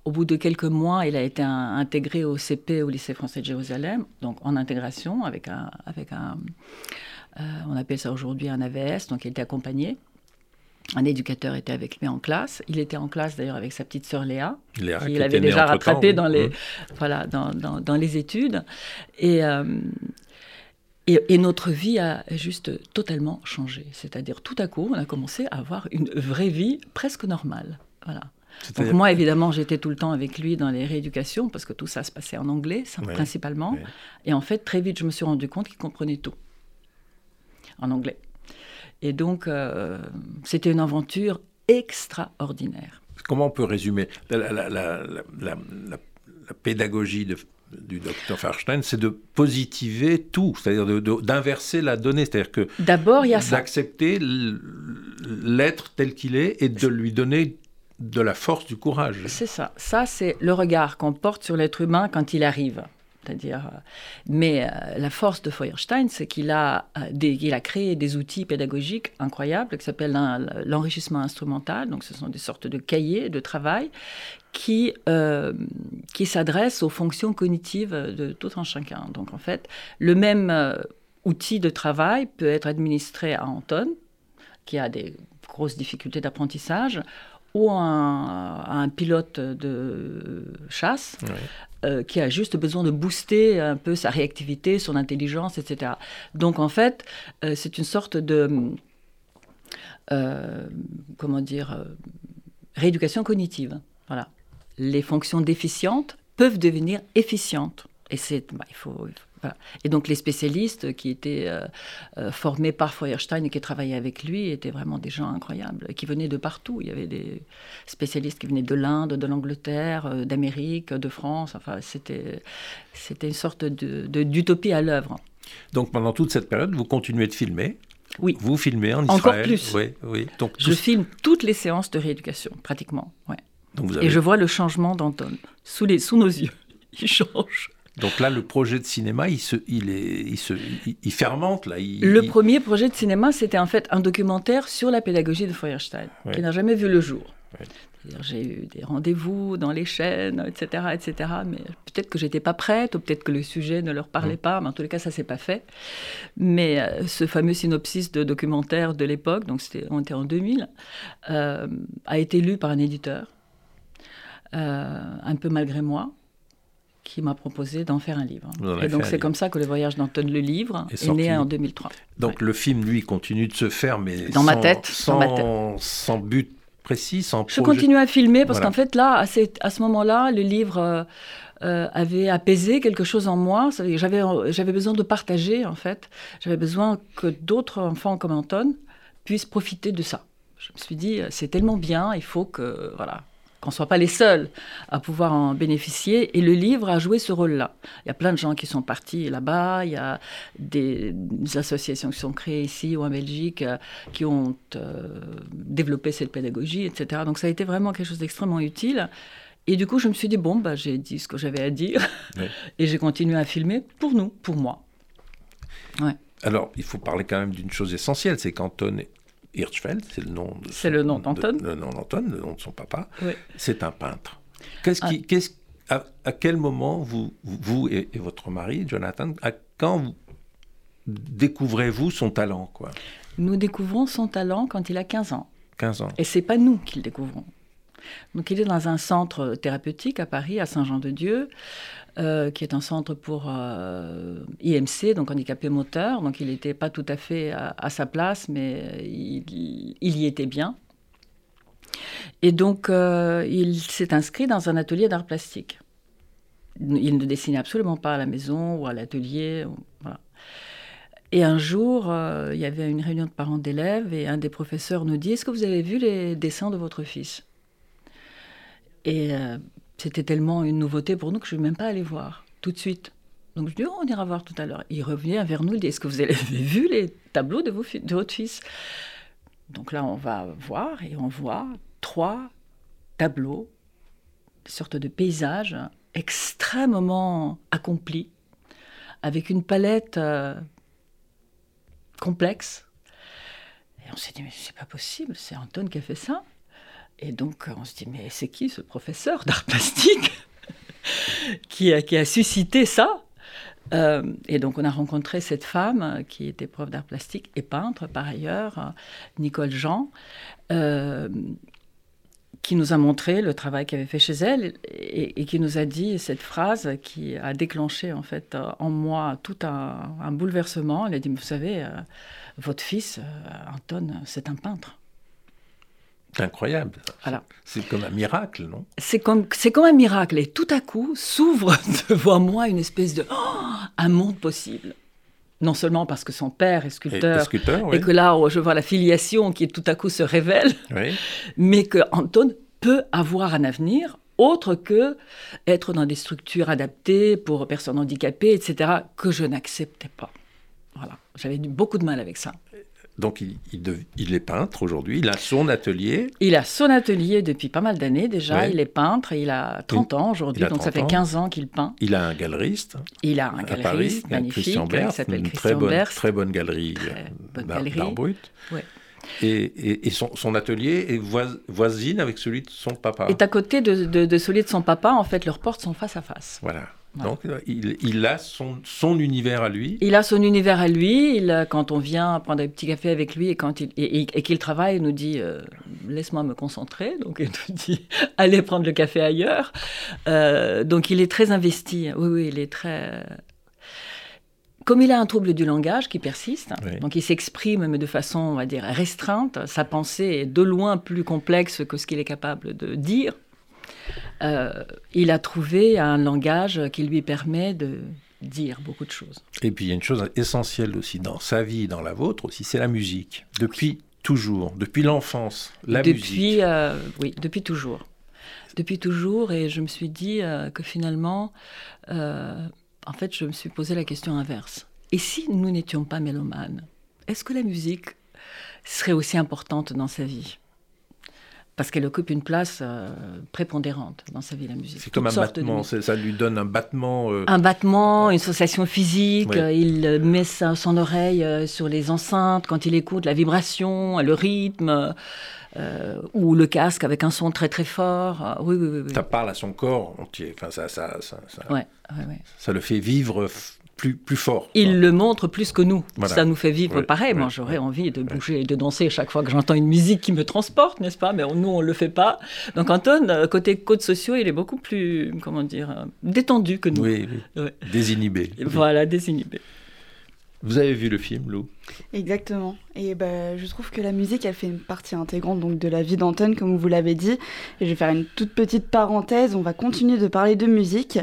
Au bout de quelques mois, il a été intégré au CP, au lycée français de Jérusalem, donc en intégration avec un, avec un euh, on appelle ça aujourd'hui un AVS, donc il était accompagné. Un éducateur était avec lui en classe. Il était en classe d'ailleurs avec sa petite sœur Léa, Léa qui l'avait déjà rattrapé dans, les, voilà, dans, dans, dans, les études. Et, et, notre vie a juste totalement changé. C'est-à-dire, tout à coup, on a commencé à avoir une vraie vie presque normale. Voilà. Donc moi, évidemment, j'étais tout le temps avec lui dans les rééducations, parce que tout ça se passait en anglais, principalement. Et en fait, très vite, je me suis rendu compte qu'il comprenait tout en anglais. Et donc, euh, c'était une aventure extraordinaire. Comment on peut résumer la, la pédagogie de du docteur Farstein, c'est de positiver tout, c'est-à-dire d'inverser la donnée, c'est-à-dire que d'abord il y a d'accepter l'être tel qu'il est et de lui donner de la force, du courage. C'est ça. Ça, c'est le regard qu'on porte sur l'être humain quand il arrive. C'est-à-dire, euh, mais euh, la force de Feuerstein, c'est qu'il a, il a créé des outils pédagogiques incroyables qui s'appellent l'enrichissement instrumental. Donc, ce sont des sortes de cahiers de travail qui, qui s'adressent aux fonctions cognitives de tout un chacun. Donc, en fait, le même outil de travail peut être administré à Anton, qui a des grosses difficultés d'apprentissage, ou un, un pilote de chasse euh, qui a juste besoin de booster un peu sa réactivité, son intelligence, etc. Donc en fait, euh, c'est une sorte de, euh, comment dire, rééducation cognitive. Voilà. Les fonctions déficientes peuvent devenir efficientes. Et c'est, bah, il faut et donc les spécialistes qui étaient euh, euh, formés par Feuerstein et qui travaillaient avec lui étaient vraiment des gens incroyables, qui venaient de partout. Il y avait des spécialistes qui venaient de l'Inde, de l'Angleterre, euh, d'Amérique, de France. Enfin, c'était, c'était une sorte de, d'utopie à l'œuvre. Donc pendant toute cette période, vous continuez de filmer oui. Vous filmez en Israël Encore plus. Oui, oui. Donc, je filme toutes les séances de rééducation, pratiquement. Ouais. Donc vous avez... Et je vois le changement d'Anton sous, les, sous nos yeux. Il change. Donc là, le projet de cinéma, il, se, il, est, il, se, il, fermente. Là, le premier projet de cinéma, c'était en fait un documentaire sur la pédagogie de Feuerstein, qui n'a jamais vu le jour. J'ai eu des rendez-vous dans les chaînes, etc., etc. Mais peut-être que j'étais pas prête, ou peut-être que le sujet ne leur parlait mm. pas. Mais en tous les cas, ça s'est pas fait. Mais euh, ce fameux synopsis de documentaire de l'époque, donc c'était, on était en 2000, euh, a été lu par un éditeur, un peu malgré moi qui m'a proposé d'en faire un livre. Et donc c'est comme ça que le voyage d'Anton le livre est, né en 2003. Donc le film, lui, continue de se faire, mais dans ma tête, sans, ma tête. sans but précis, sans. Je continue à filmer parce qu'en fait là, à, à ce moment-là, le livre. Euh, euh, avait apaisé quelque chose en moi. J'avais, j'avais besoin de partager, en fait. J'avais besoin que d'autres enfants comme Anton puissent profiter de ça. Je me suis dit, c'est tellement bien, il faut que, voilà, qu'on ne soit pas les seuls à pouvoir en bénéficier. Et le livre a joué ce rôle-là. Il y a plein de gens qui sont partis là-bas, il y a des, associations qui sont créées ici ou en Belgique euh, qui ont euh, développé cette pédagogie, etc. Donc ça a été vraiment quelque chose d'extrêmement utile. Et du coup, je me suis dit, bon, bah, j'ai dit ce que j'avais à dire. Et j'ai continué à filmer pour nous, pour moi. Ouais. Alors, il faut parler quand même d'une chose essentielle, c'est qu'Anton Hirschfeld, c'est le nom de C'est le nom d'Anton. Le nom d'Anton, le nom de son papa. C'est un peintre. Qu'est-ce qui, ah. qu'est-ce, à, quel moment vous, vous et, votre mari, Jonathan, à quand vous découvrez-vous son talent, quoi? Nous découvrons son talent quand il a 15 ans. 15 ans. Et c'est pas nous qui le découvrons. Donc il est dans un centre thérapeutique à Paris, à Saint-Jean-de-Dieu. Euh, qui est un centre pour euh, IMC, donc handicapé moteur. Donc il n'était pas tout à fait à, sa place, mais il, y était bien. Et donc euh, il s'est inscrit dans un atelier d'art plastique. Il ne dessinait absolument pas à la maison ou à l'atelier. Et un jour, il y avait une réunion de parents d'élèves et un des professeurs nous dit Est-ce que vous avez vu les dessins de votre fils? Et c'était tellement une nouveauté pour nous que je ne suis même pas allée voir tout de suite. Donc je dis, oh, on ira voir tout à l'heure. Il revient vers nous, il dit, est-ce que vous avez vu les tableaux de, de votre fils? Donc là, on va voir et on voit trois tableaux, des sortes de paysages extrêmement accomplis, avec une palette euh, complexe. Et on s'est dit, mais c'est pas possible, c'est Anton qui a fait ça. Et donc, on se dit, mais c'est qui ce professeur d'art plastique qui, a, qui, a, suscité ça euh, Et donc, on a rencontré cette femme qui était prof d'art plastique et peintre, par ailleurs, Nicole Jean, euh, qui nous a montré le travail qu'elle avait fait chez elle et, qui nous a dit cette phrase qui a déclenché, en fait, en moi tout un, bouleversement. Elle a dit, vous savez, euh, votre fils, Anton, c'est un peintre. C'est incroyable. Voilà. C'est comme un miracle, non? C'est comme, c'est comme un miracle. Et tout à coup, s'ouvre devant moi une espèce de... Oh, un monde possible. Non seulement parce que son père est sculpteur, et, que là, je vois la filiation qui tout à coup se révèle, mais que Anton peut avoir un avenir autre que être dans des structures adaptées pour personnes handicapées, etc., que je n'acceptais pas. Voilà, j'avais beaucoup de mal avec ça. Donc il, il, est peintre aujourd'hui, il a son atelier. Il a son atelier depuis pas mal d'années déjà, il est peintre, il a 30 ans aujourd'hui, donc ça fait 15 ans qu'il peint. Il a un galeriste. Il a un galeriste Paris, magnifique Christian Berth, s'appelle Christian très bonne, très bonne galerie d'art brut. Et, et, son, son, atelier est voisine avec celui de son papa. Est à côté de, de, de celui de son papa, en fait, leurs portes sont face à face. Voilà. Donc, euh, il, il, a son, son, univers à lui. Il a son univers à lui. Il, quand on vient prendre un petit café avec lui et, quand il, et, qu'il travaille, il nous dit euh, Laisse-moi me concentrer. Donc, il nous dit Allez prendre le café ailleurs. Euh, donc, il est très investi. Oui, oui, il est très. Comme il a un trouble du langage qui persiste, donc il s'exprime mais de façon, on va dire, restreinte, sa pensée est de loin plus complexe que ce qu'il est capable de dire. Euh, il a trouvé un langage qui lui permet de dire beaucoup de choses. Et puis il y a une chose essentielle aussi dans sa vie, dans la vôtre aussi, c'est la musique. Depuis toujours, depuis l'enfance, la depuis, musique. Euh, oui, depuis toujours. Depuis toujours, et je me suis dit euh, que finalement, en fait, je me suis posé la question inverse. Et si nous n'étions pas mélomanes, est-ce que la musique serait aussi importante dans sa vie? Parce qu'elle occupe une place euh, prépondérante dans sa vie, la musique. C'est comme un battement, ça lui donne un battement. Euh, un battement, une sensation physique. Il met son oreille euh, sur les enceintes quand il écoute la vibration, le rythme. ou le casque avec un son très très fort. oui, oui, oui, Ça parle à son corps entier. Enfin, ça, ça, ça, ça, ouais, ça le fait vivre plus, fort. Il le montre plus que nous. Ça nous fait vivre pareil. Moi, j'aurais envie de bouger et de danser chaque fois que j'entends une musique qui me transporte, n'est-ce pas? Mais nous, on ne le fait pas. Donc, Anton, euh, côté codes sociaux, il est beaucoup plus, comment dire, euh, détendu que nous. Oui, désinhibé. Voilà, désinhibé. Vous avez vu le film, Lou? Exactement. Et ben, je trouve que la musique, elle fait une partie intégrante donc, de la vie d'Anton, comme vous l'avez dit. Et je vais faire une toute petite parenthèse. On va continuer de parler de musique.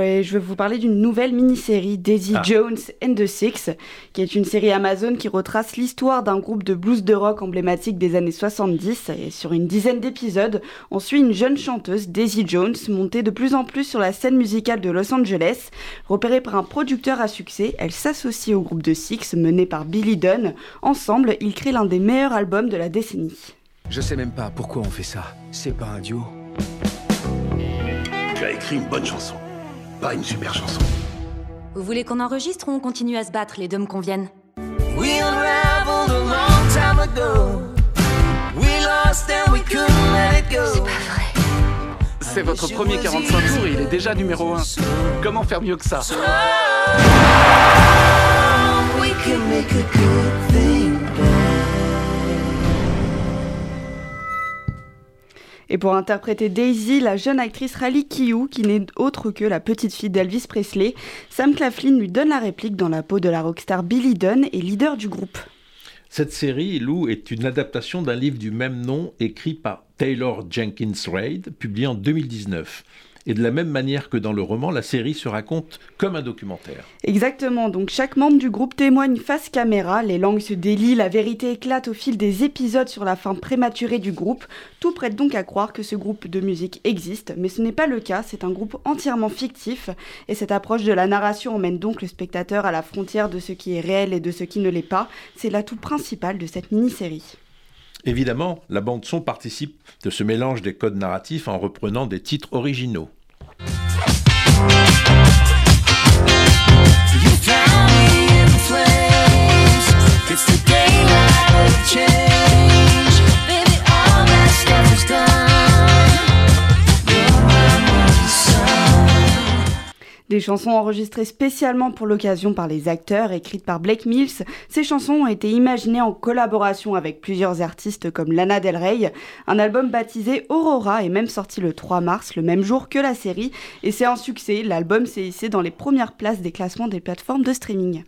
Et je vais vous parler d'une nouvelle mini-série, Daisy ah. Jones and the Six, qui est une série Amazon qui retrace l'histoire d'un groupe de blues de rock emblématique des années 70. Et sur une dizaine d'épisodes, on suit une jeune chanteuse, Daisy Jones, montée de plus en plus sur la scène musicale de Los Angeles. Repérée par un producteur à succès, elle s'associe au groupe de Six, mené par Billy Dunn. Ensemble, ils créent l'un des meilleurs albums de la décennie. Je sais même pas pourquoi on fait ça. C'est pas un duo. Tu as écrit une bonne chanson, pas une super chanson. Vous voulez qu'on enregistre ou on continue à se battre Les deux me conviennent? C'est pas vrai. C'est votre premier 45 tours et il est déjà numéro 1. Comment faire mieux que ça? Et pour interpréter Daisy, la jeune actrice Rally Kiyu, qui n'est autre que la petite fille d'Elvis Presley, Sam Claflin lui donne la réplique dans la peau de la rockstar Billy Dunn et leader du groupe. Cette série, Lou, est une adaptation d'un livre du même nom écrit par Taylor Jenkins Reid, publié en 2019. Et de la même manière que dans le roman, la série se raconte comme un documentaire. Exactement, donc chaque membre du groupe témoigne face caméra, les langues se délient, la vérité éclate au fil des épisodes sur la fin prématurée du groupe. Tout prête donc à croire que ce groupe de musique existe, mais ce n'est pas le cas, c'est un groupe entièrement fictif, et cette approche de la narration emmène donc le spectateur à la frontière de ce qui est réel et de ce qui ne l'est pas. C'est l'atout principal de cette mini-série. Évidemment, la bande-son participe de ce mélange des codes narratifs en reprenant des titres originaux. Des chansons enregistrées spécialement pour l'occasion par les acteurs, écrites par Blake Mills, ces chansons ont été imaginées en collaboration avec plusieurs artistes comme Lana Del Rey. Un album baptisé Aurora est même sorti le 3 mars, le même jour que la série, et c'est un succès. L'album s'est hissé dans les premières places des classements des plateformes de streaming.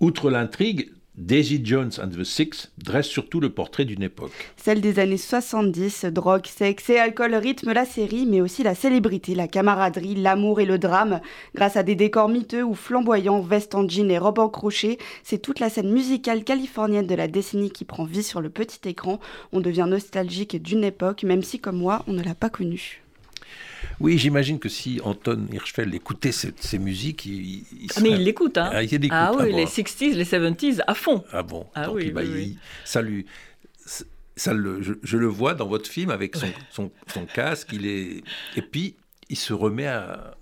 Outre l'intrigue, Daisy Jones and the Six dresse surtout le portrait d'une époque. Celle des années 70, drogue, sexe et alcool rythment la série, mais aussi la célébrité, la camaraderie, l'amour et le drame. Grâce à des décors miteux ou flamboyants, vestes en jean et robes en crochet, c'est toute la scène musicale californienne de la décennie qui prend vie sur le petit écran. On devient nostalgique d'une époque, même si comme moi, on ne l'a pas connue. Oui, j'imagine que si Anton Hirschfeld écoutait ces, musiques, il, ah, mais il l'écoute, hein ah, il Ah oui, les 60s, les 70s, à fond. Ah bon Ah oui, bah, oui, ça lui... Ça le, je, le vois dans votre film avec son, son, son casque, il est... Et puis, il se remet à,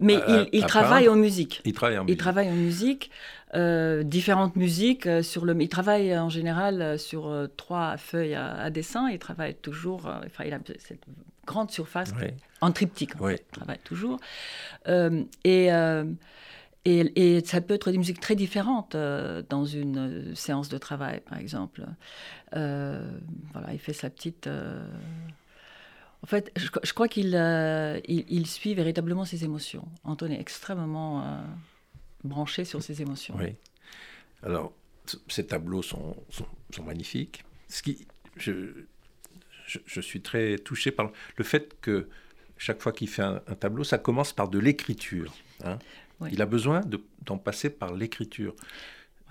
mais il, travaille en musique. Il travaille en musique. Il travaille en musique, euh, différentes musiques. Euh, sur le, il travaille en général euh, sur trois feuilles à, dessin. Il travaille toujours. enfin, il a cette grande surface en triptyque. Il travaille toujours. et, et, ça peut être des musiques très différentes dans une séance de travail, par exemple. voilà, il fait sa petite. En fait, je, crois qu'il euh, il, suit véritablement ses émotions. Anton est extrêmement euh, branché sur ses émotions. Oui. Alors, ces tableaux sont, sont, magnifiques. Ce qui, je, je, suis très touché par le fait que chaque fois qu'il fait un, tableau, ça commence par de l'écriture. Hein. Il a besoin d'en passer par l'écriture.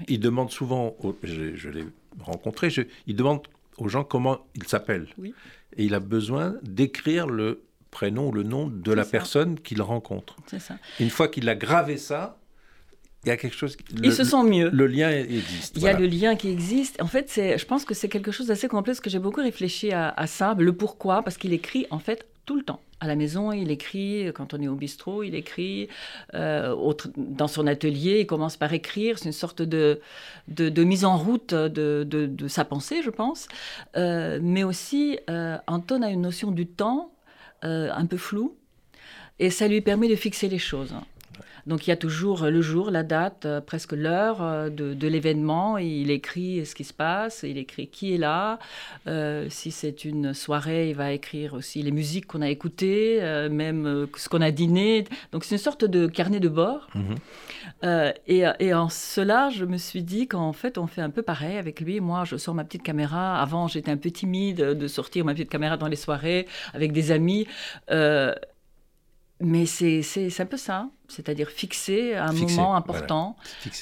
Il demande souvent, je, je l'ai rencontré, il demande aux gens comment ils s'appellent. Oui et il a besoin d'écrire le prénom ou le nom de la personne qu'il rencontre. Ça. Une fois qu'il a gravé ça, il y a quelque chose. Ils se sent mieux. Le lien existe. Il y a le lien qui existe. En fait, c'est, je pense que c'est quelque chose d'assez complexe que j'ai beaucoup réfléchi à, à ça. Le pourquoi, parce qu'il écrit en fait tout le temps. À la maison, il écrit, quand on est au bistrot, il écrit, euh, dans son atelier, il commence par écrire, c'est une sorte de, de, mise en route de, de, sa pensée, je pense. Euh, mais aussi, euh, Anton a une notion du temps un peu floue, et ça lui permet de fixer les choses. Donc il y a toujours le jour, la date, euh, presque l'heure euh, de, l'événement. Il écrit ce qui se passe, il écrit qui est là. Euh, si c'est une soirée, il va écrire aussi les musiques qu'on a écoutées, même ce qu'on a dîné. Donc c'est une sorte de carnet de bord. Mhm. Et, et, en cela, je me suis dit qu'en fait, on fait un peu pareil avec lui. Moi, je sors ma petite caméra. Avant, j'étais un peu timide de sortir ma petite caméra dans les soirées avec des amis. Mais c'est un peu ça, c'est-à-dire fixer un moment important.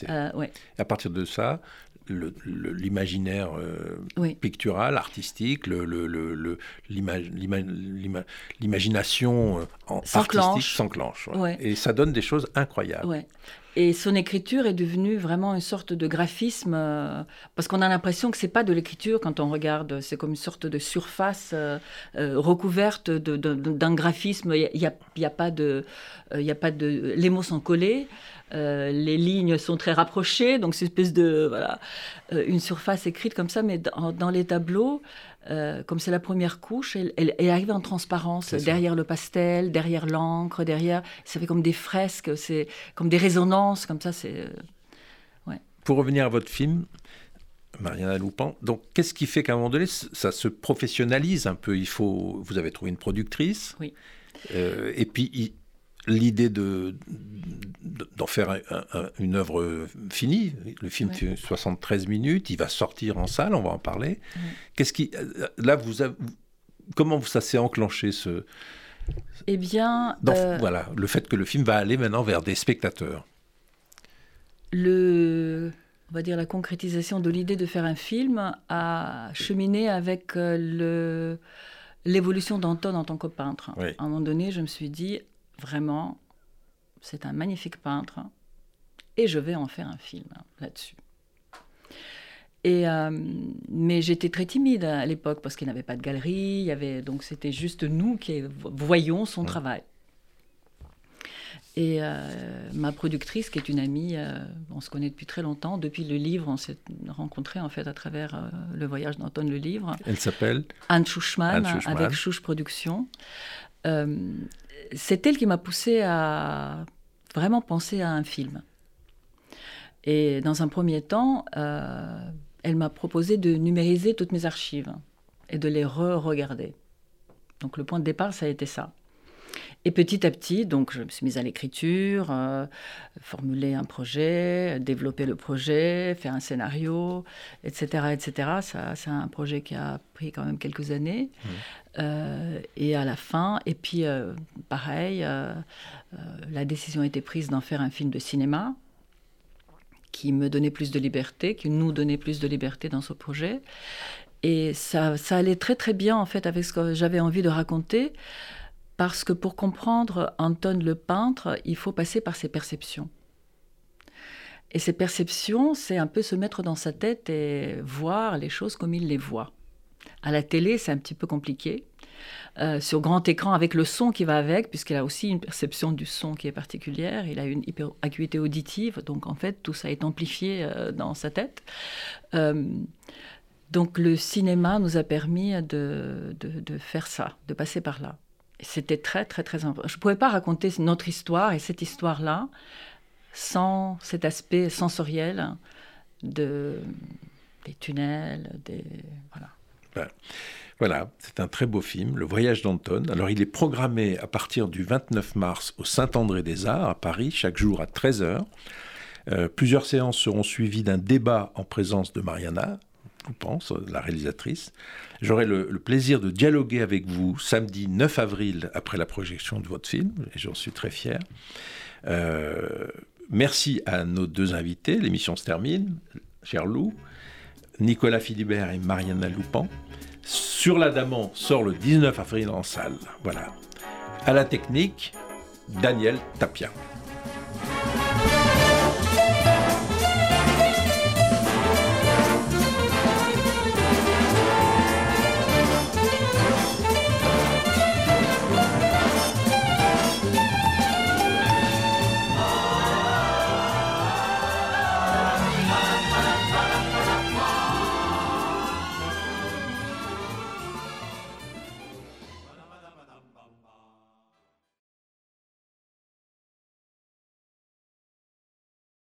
Euh, ouais. À partir de ça, l'imaginaire euh, pictural, artistique, l'imagination euh, artistique s'enclenche. Et ça donne des choses incroyables. Et son écriture est devenue vraiment une sorte de graphisme, euh, parce qu'on a l'impression que c'est pas de l'écriture quand on regarde, c'est comme une sorte de surface euh, euh, recouverte d'un graphisme. Il n'y a, y a, pas de, il a pas de, les mots sont collés, les lignes sont très rapprochées, donc c'est une espèce de, voilà, une surface écrite comme ça, mais dans les tableaux. Euh, comme c'est la première couche, elle, elle, arrive en transparence derrière le pastel, derrière l'encre, derrière. Ça fait comme des fresques, c'est comme des résonances, comme ça. C'est. Euh, ouais. Pour revenir à votre film, Mariana Loupan, donc qu'est-ce qui fait qu'à un moment donné, ça se professionnalise un peu? Il faut, vous avez trouvé une productrice. Oui. Euh, et puis l'idée de d'en faire une œuvre finie. Le film fait 73 minutes, il va sortir en salle, on va en parler. Qu'est-ce qui là vous comment ça s'est enclenché ce Eh bien, euh, voilà, le fait que le film va aller maintenant vers des spectateurs. Le on va dire la concrétisation de l'idée de faire un film a cheminé avec euh, le l'évolution d'Anton en tant que peintre. À un moment donné, je me suis dit, vraiment, c'est un magnifique peintre et je vais en faire un film là-dessus. Et euh, mais j'étais très timide à l'époque parce qu'il n'avait pas de galerie, il y avait donc c'était juste nous qui voyions son travail. Et euh, ma productrice, qui est une amie, euh, on se connaît depuis très longtemps. Depuis le livre, on s'est rencontrés en fait à travers le voyage d'Antoine le livre. Elle s'appelle Anne Schuchman, avec Chouch Productions c'est elle qui m'a poussé à vraiment penser à un film. Et dans un premier temps, euh, elle m'a proposé de numériser toutes mes archives et de les re-regarder. Donc le point de départ, ça a été ça. Et petit à petit, donc, je me suis mise à l'écriture, euh, formuler un projet, développer le projet, faire un scénario, etc., etc. Ça, c'est un projet qui a pris quand même quelques années. Mmh. Euh, et à la fin, et puis euh, pareil, la décision a été prise d'en faire un film de cinéma qui me donnait plus de liberté, qui nous donnait plus de liberté dans ce projet. Et ça, ça allait très très bien en fait avec ce que j'avais envie de raconter. Parce que pour comprendre Anton le peintre, il faut passer par ses perceptions. Et ces perceptions, c'est un peu se mettre dans sa tête et voir les choses comme il les voit. À la télé, c'est un petit peu compliqué. Euh, sur grand écran, avec le son qui va avec, puisqu'il a aussi une perception du son qui est particulière, il a une hyper acuité auditive, donc en fait, tout ça est amplifié euh, dans sa tête. Euh, donc le cinéma nous a permis de, faire ça, de passer par là. C'était très, très, très important. Je ne pouvais pas raconter notre histoire et cette histoire-là sans cet aspect sensoriel de, des tunnels, des... Voilà. Ben, voilà, c'est un très beau film, Le Voyage d'Anton. Alors il est programmé à partir du 29 mars au Saint-André-des-Arts à Paris, chaque jour à 13h. Euh, plusieurs séances seront suivies d'un débat en présence de Mariana, je pense, la réalisatrice. J'aurai le, plaisir de dialoguer avec vous samedi 9 avril après la projection de votre film, et j'en suis très fier. Euh, merci à nos deux invités. L'émission se termine. Cher Lou, Nicolas Philibert et Mariana Loupan. Sur l'Adamant sort le 19 avril en salle. Voilà. À la technique, Daniel Tapia.